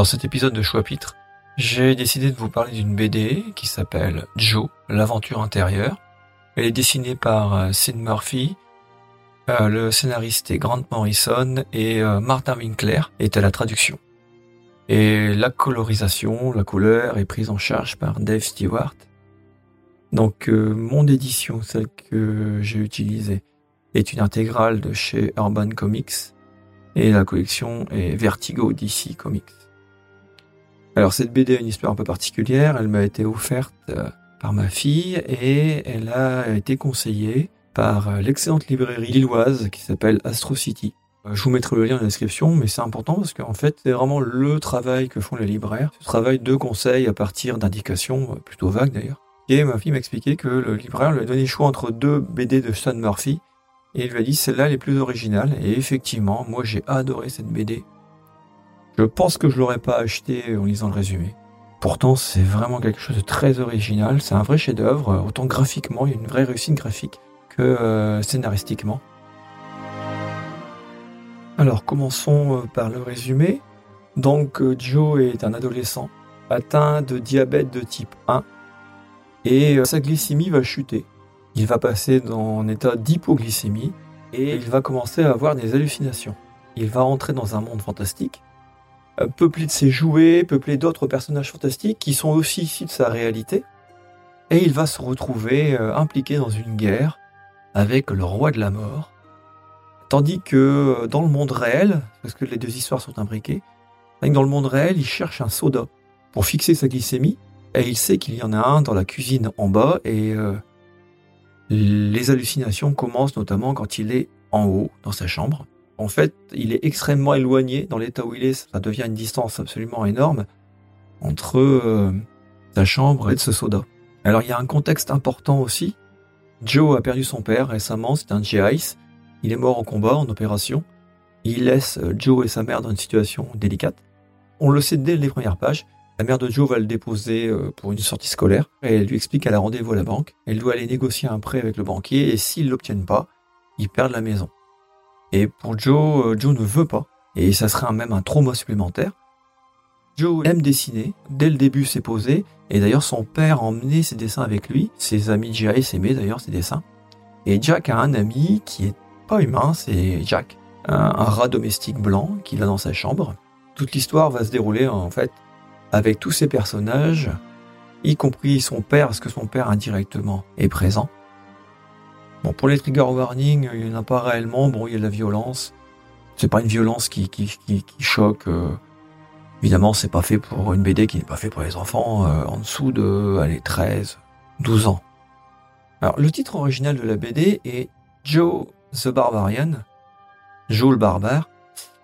Dans cet épisode de Choix-Pitre, j'ai décidé de vous parler d'une BD qui s'appelle Joe, l'aventure intérieure. Elle est dessinée par euh, Sid Murphy, euh, le scénariste est Grant Morrison et euh, Martin Winkler est à la traduction. Et la colorisation, la couleur est prise en charge par Dave Stewart. Donc mon édition, celle que j'ai utilisée, est une intégrale de chez Urban Comics et la collection est Vertigo DC Comics. Alors cette BD a une histoire un peu particulière, elle m'a été offerte euh, par ma fille et elle a été conseillée par euh, l'excellente librairie lilloise qui s'appelle Astro City. Euh, je vous mettrai le lien dans la description, mais c'est important parce qu'en fait, c'est vraiment le travail que font les libraires. Ce travail de conseil à partir d'indications plutôt vagues d'ailleurs. Et ma fille m'expliquait que le libraire lui a donné le choix entre deux BD de Sean Murphy et il lui a dit celle-là est plus originale. Et effectivement, moi j'ai adoré cette BD. Je pense que je l'aurais pas acheté en lisant le résumé. Pourtant, c'est vraiment quelque chose de très original. C'est un vrai chef-d'œuvre, autant graphiquement, il y a une vraie réussite graphique que euh, scénaristiquement. Alors, commençons euh, par le résumé. Donc, euh, Joe est un adolescent atteint de diabète de type 1 et sa glycémie va chuter. Il va passer dans un état d'hypoglycémie et il va commencer à avoir des hallucinations. Il va entrer dans un monde fantastique peuplé de ses jouets, peuplé d'autres personnages fantastiques qui sont aussi issus de sa réalité. Et il va se retrouver euh, impliqué dans une guerre avec le roi de la mort. Tandis que euh, dans le monde réel, parce que les deux histoires sont imbriquées, dans le monde réel, il cherche un soda pour fixer sa glycémie, et il sait qu'il y en a un dans la cuisine en bas, et les hallucinations commencent notamment quand il est en haut, dans sa chambre. En fait, il est extrêmement éloigné dans l'état où il est. Ça devient une distance absolument énorme entre euh, sa chambre et ce soda. Alors il y a un contexte important aussi. Joe a perdu son père récemment, c'est un GIs. Il est mort en combat, en opération. Il laisse euh, Joe et sa mère dans une situation délicate. On le sait dès les premières pages. La mère de Joe va le déposer euh, pour une sortie scolaire et elle lui explique qu'elle a rendez-vous à la banque. Elle doit aller négocier un prêt avec le banquier et s'ils l'obtiennent pas, ils perdent la maison. Et pour Joe, euh, Joe ne veut pas. Et ça serait même un trauma supplémentaire. Joe aime dessiner. Dès le début, c'est posé. Et d'ailleurs, son père emmenait ses dessins avec lui. Ses amis J.A.S. aimaient d'ailleurs ses dessins. Et Jack a un ami qui est pas humain, c'est Jack. Un, rat domestique blanc qu'il a dans sa chambre. Toute l'histoire va se dérouler en fait avec tous ces personnages, y compris son père, parce que son père indirectement est présent. Bon, pour les trigger warnings, il n'y en a pas réellement. Bon, il y a de la violence. C'est pas une violence qui, qui, qui, choque. Euh. Évidemment, c'est pas fait pour une BD qui n'est pas fait pour les enfants euh, en dessous de, allez, 13, 12 ans. Alors, le titre original de la BD est Joe the Barbarian, Joe le barbare,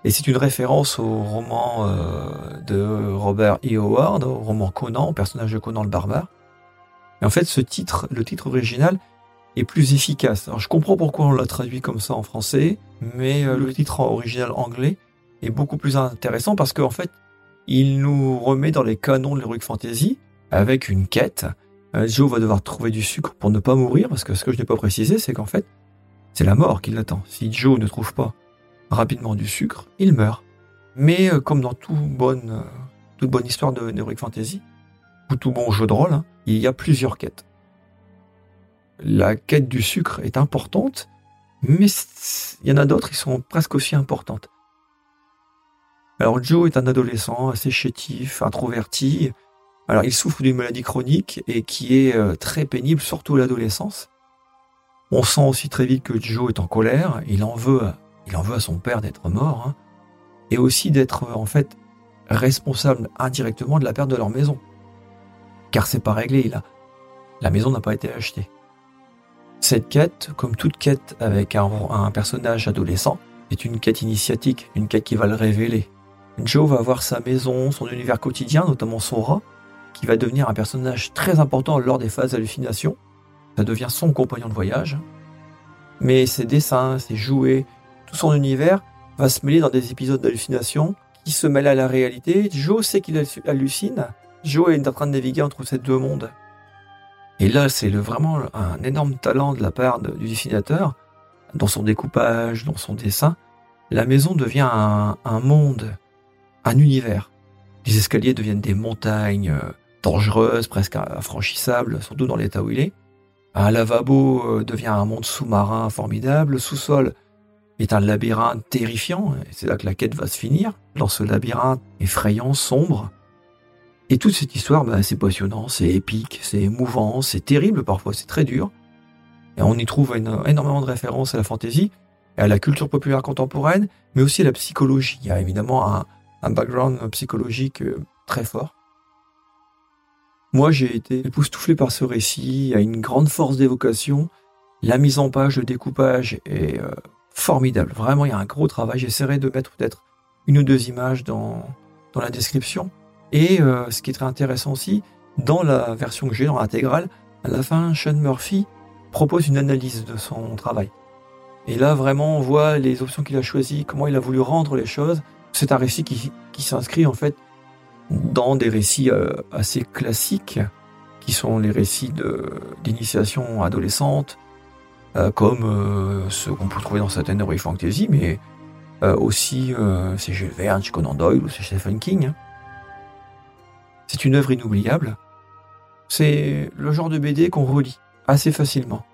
et c'est une référence au roman euh, de Robert E. Howard, au roman Conan, au personnage de Conan le barbare. Et en fait, ce titre, le titre original, plus efficace. Alors je comprends pourquoi on l'a traduit comme ça en français, mais euh, le titre original anglais est beaucoup plus intéressant parce qu'en fait, il nous remet dans les canons de l'Heroic Fantasy avec une quête. Euh, Joe va devoir trouver du sucre pour ne pas mourir parce que ce que je n'ai pas précisé, c'est qu'en fait, c'est la mort qui l'attend. Si Joe ne trouve pas rapidement du sucre, il meurt. Mais euh, comme dans toute bonne, toute bonne histoire de d'Heroic Fantasy, ou tout bon jeu de rôle, hein, il y a plusieurs quêtes la quête du sucre est importante, mais il y en a d'autres qui sont presque aussi importantes. Alors Joe est un adolescent assez chétif, introverti. Alors il souffre d'une maladie chronique et qui est euh, très pénible, surtout à l'adolescence. On sent aussi très vite que Joe est en colère. Il en veut, il en veut à son père d'être mort, hein, et aussi d'être euh, en fait responsable indirectement de la perte de leur maison. Car c'est pas réglé. La maison n'a pas été achetée. Cette quête, comme toute quête avec un, personnage adolescent, est une quête initiatique, une quête qui va le révéler. Joe va voir sa maison, son univers quotidien, notamment son rat, qui va devenir un personnage très important lors des phases d'hallucination. Ça devient son compagnon de voyage. Mais ses dessins, ses jouets, tout son univers va se mêler dans des épisodes d'hallucination qui se mêlent à la réalité. Joe sait qu'il hallucine. Joe est en train de naviguer entre ces deux mondes. Et là, c'est vraiment un énorme talent de la part du dessinateur, dans son découpage, dans son dessin. La maison devient un, monde, un univers. Les escaliers deviennent des montagnes euh, dangereuses, presque infranchissables, surtout dans l'état où il est. Un lavabo euh, devient un monde sous-marin formidable. Le sous-sol est un labyrinthe terrifiant. C'est là que la quête va se finir, dans ce labyrinthe effrayant, sombre. Et toute cette histoire, bah, c'est passionnant, c'est épique, c'est émouvant, c'est terrible parfois, c'est très dur. Et on y trouve énormément de références à la fantaisie, à la culture populaire contemporaine, mais aussi à la psychologie. Il y a évidemment un, un background psychologique euh, très fort. Moi, j'ai été époustouflé par ce récit, a une grande force d'évocation, la mise en page, le découpage est euh, formidable. Vraiment, il y a un gros travail. J'essaierai de mettre peut-être une ou deux images dans, dans la description. Et euh, ce qui est très intéressant aussi, dans la version que j'ai, dans l'intégrale, à la fin, Sean Murphy propose une analyse de son travail. Et là, vraiment, on voit les options qu'il a choisies, comment il a voulu rendre les choses. C'est un récit qui, qui s'inscrit en fait dans des récits euh, assez classiques, qui sont les récits d'initiation adolescente, euh, comme ceux qu'on peut trouver dans certaines heroic fantasy, mais aussi c'est Jules Verne, Conan Doyle ou c'est Stephen King. Hein. C'est une œuvre inoubliable. C'est le genre de BD qu'on relit assez facilement.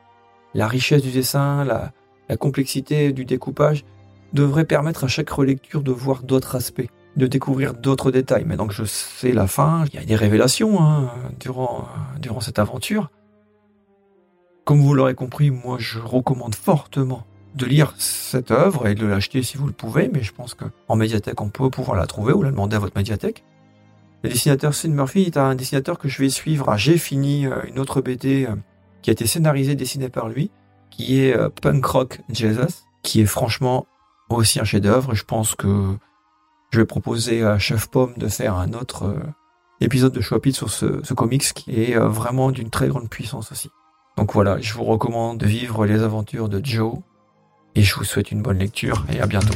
La richesse du dessin, la, complexité du découpage devrait permettre à chaque relecture de voir d'autres aspects, de découvrir d'autres détails. Maintenant que je sais la fin, il y a des révélations hein, durant, durant cette aventure. Comme vous l'aurez compris, moi je recommande fortement de lire cette œuvre et de l'acheter si vous le pouvez, mais je pense qu'en médiathèque on peut pouvoir la trouver ou la demander à votre médiathèque. Le dessinateur Sid Murphy est un dessinateur que je vais suivre. J'ai fini euh, une autre BD euh, qui a été scénarisée, dessinée par lui, qui est euh, Punk Rock Jesus, qui est franchement aussi un chef-d'œuvre. Je pense que je vais proposer à Chef Pomme de faire un autre épisode de Showpit sur ce, comics qui est vraiment d'une très grande puissance aussi. Donc voilà, je vous recommande de vivre les aventures de Joe et je vous souhaite une bonne lecture et à bientôt.